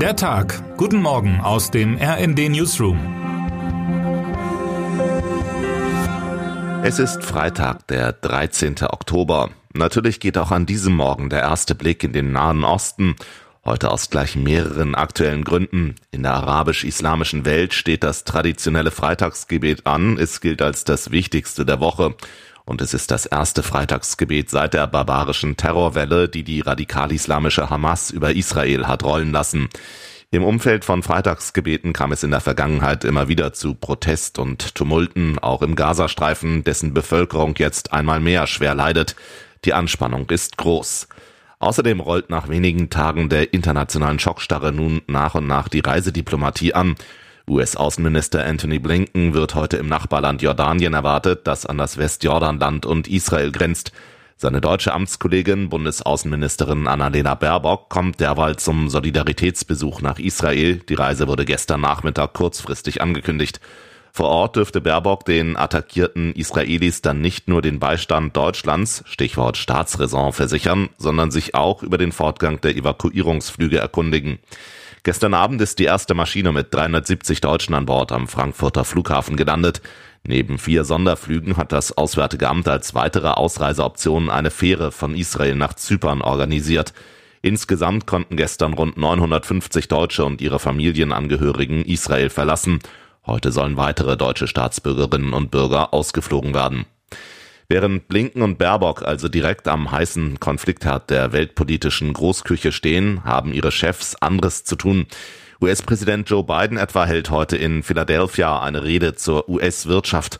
Der Tag. Guten Morgen aus dem RND Newsroom. Es ist Freitag, der 13. Oktober. Natürlich geht auch an diesem Morgen der erste Blick in den Nahen Osten. Heute aus gleich mehreren aktuellen Gründen. In der arabisch-islamischen Welt steht das traditionelle Freitagsgebet an. Es gilt als das wichtigste der Woche. Und es ist das erste Freitagsgebet seit der barbarischen Terrorwelle, die die radikal-islamische Hamas über Israel hat rollen lassen. Im Umfeld von Freitagsgebeten kam es in der Vergangenheit immer wieder zu Protest und Tumulten, auch im Gazastreifen, dessen Bevölkerung jetzt einmal mehr schwer leidet. Die Anspannung ist groß. Außerdem rollt nach wenigen Tagen der internationalen Schockstarre nun nach und nach die Reisediplomatie an. US-Außenminister Anthony Blinken wird heute im Nachbarland Jordanien erwartet, das an das Westjordanland und Israel grenzt. Seine deutsche Amtskollegin, Bundesaußenministerin Annalena Baerbock, kommt derweil zum Solidaritätsbesuch nach Israel. Die Reise wurde gestern Nachmittag kurzfristig angekündigt. Vor Ort dürfte Baerbock den attackierten Israelis dann nicht nur den Beistand Deutschlands, Stichwort Staatsräson, versichern, sondern sich auch über den Fortgang der Evakuierungsflüge erkundigen. Gestern Abend ist die erste Maschine mit 370 Deutschen an Bord am Frankfurter Flughafen gelandet. Neben vier Sonderflügen hat das Auswärtige Amt als weitere Ausreiseoption eine Fähre von Israel nach Zypern organisiert. Insgesamt konnten gestern rund 950 Deutsche und ihre Familienangehörigen Israel verlassen. Heute sollen weitere deutsche Staatsbürgerinnen und Bürger ausgeflogen werden. Während Blinken und Baerbock also direkt am heißen Konfliktherd der weltpolitischen Großküche stehen, haben ihre Chefs anderes zu tun. US-Präsident Joe Biden etwa hält heute in Philadelphia eine Rede zur US-Wirtschaft.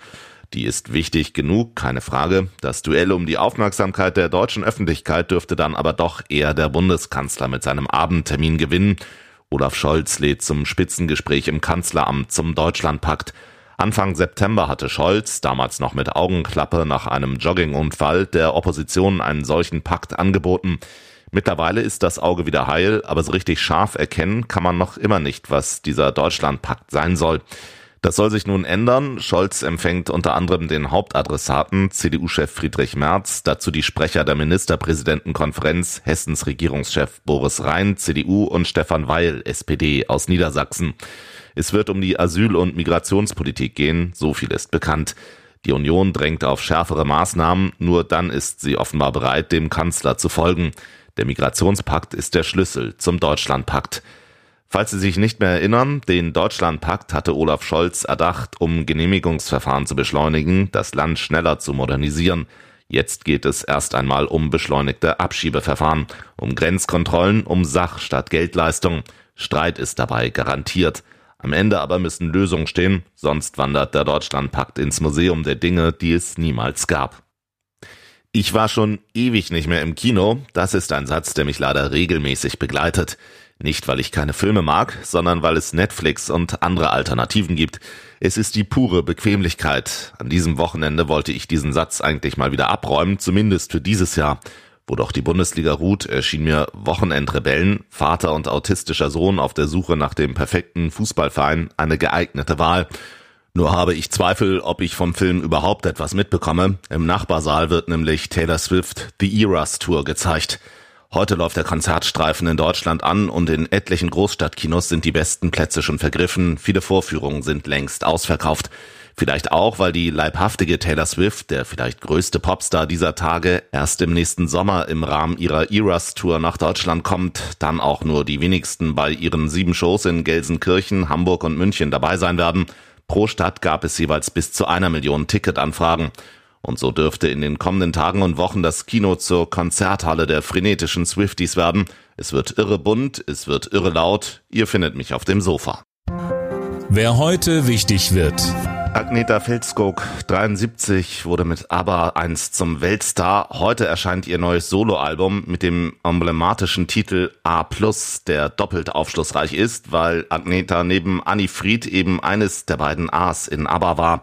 Die ist wichtig genug, keine Frage. Das Duell um die Aufmerksamkeit der deutschen Öffentlichkeit dürfte dann aber doch eher der Bundeskanzler mit seinem Abendtermin gewinnen. Olaf Scholz lädt zum Spitzengespräch im Kanzleramt zum Deutschlandpakt. Anfang September hatte Scholz, damals noch mit Augenklappe nach einem Joggingunfall, der Opposition einen solchen Pakt angeboten. Mittlerweile ist das Auge wieder heil, aber so richtig scharf erkennen kann man noch immer nicht, was dieser Deutschlandpakt sein soll. Das soll sich nun ändern. Scholz empfängt unter anderem den Hauptadressaten CDU-Chef Friedrich Merz, dazu die Sprecher der Ministerpräsidentenkonferenz, Hessens Regierungschef Boris Rhein, CDU und Stefan Weil, SPD aus Niedersachsen. Es wird um die Asyl- und Migrationspolitik gehen, so viel ist bekannt. Die Union drängt auf schärfere Maßnahmen, nur dann ist sie offenbar bereit, dem Kanzler zu folgen. Der Migrationspakt ist der Schlüssel zum Deutschlandpakt. Falls Sie sich nicht mehr erinnern, den Deutschlandpakt hatte Olaf Scholz erdacht, um Genehmigungsverfahren zu beschleunigen, das Land schneller zu modernisieren. Jetzt geht es erst einmal um beschleunigte Abschiebeverfahren, um Grenzkontrollen, um Sach statt Geldleistung. Streit ist dabei garantiert. Am Ende aber müssen Lösungen stehen, sonst wandert der Deutschlandpakt ins Museum der Dinge, die es niemals gab. Ich war schon ewig nicht mehr im Kino. Das ist ein Satz, der mich leider regelmäßig begleitet. Nicht, weil ich keine Filme mag, sondern weil es Netflix und andere Alternativen gibt. Es ist die pure Bequemlichkeit. An diesem Wochenende wollte ich diesen Satz eigentlich mal wieder abräumen, zumindest für dieses Jahr. Wo doch die Bundesliga ruht, erschien mir Wochenendrebellen, Vater und autistischer Sohn auf der Suche nach dem perfekten Fußballverein eine geeignete Wahl. Nur habe ich Zweifel, ob ich vom Film überhaupt etwas mitbekomme. Im Nachbarsaal wird nämlich Taylor Swift The Eras Tour gezeigt. Heute läuft der Konzertstreifen in Deutschland an und in etlichen Großstadtkinos sind die besten Plätze schon vergriffen. Viele Vorführungen sind längst ausverkauft. Vielleicht auch, weil die leibhaftige Taylor Swift, der vielleicht größte Popstar dieser Tage, erst im nächsten Sommer im Rahmen ihrer Eras Tour nach Deutschland kommt, dann auch nur die wenigsten bei ihren sieben Shows in Gelsenkirchen, Hamburg und München dabei sein werden. Pro Stadt gab es jeweils bis zu einer Million Ticketanfragen. Und so dürfte in den kommenden Tagen und Wochen das Kino zur Konzerthalle der frenetischen Swifties werden. Es wird irre bunt, es wird irre laut. Ihr findet mich auf dem Sofa. Wer heute wichtig wird. Agneta Felskog, 73, wurde mit ABBA einst zum Weltstar. Heute erscheint ihr neues Soloalbum mit dem emblematischen Titel A+, der doppelt aufschlussreich ist, weil Agneta neben Annie Fried eben eines der beiden A's in ABBA war.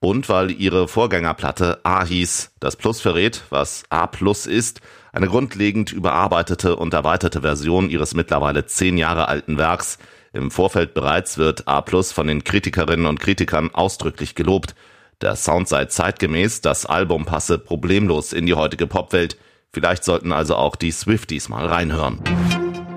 Und weil ihre Vorgängerplatte A hieß, das Plus verrät, was A Plus ist, eine grundlegend überarbeitete und erweiterte Version ihres mittlerweile zehn Jahre alten Werks, im Vorfeld bereits wird A Plus von den Kritikerinnen und Kritikern ausdrücklich gelobt. Der Sound sei zeitgemäß, das Album passe problemlos in die heutige Popwelt. Vielleicht sollten also auch die Swifties mal reinhören.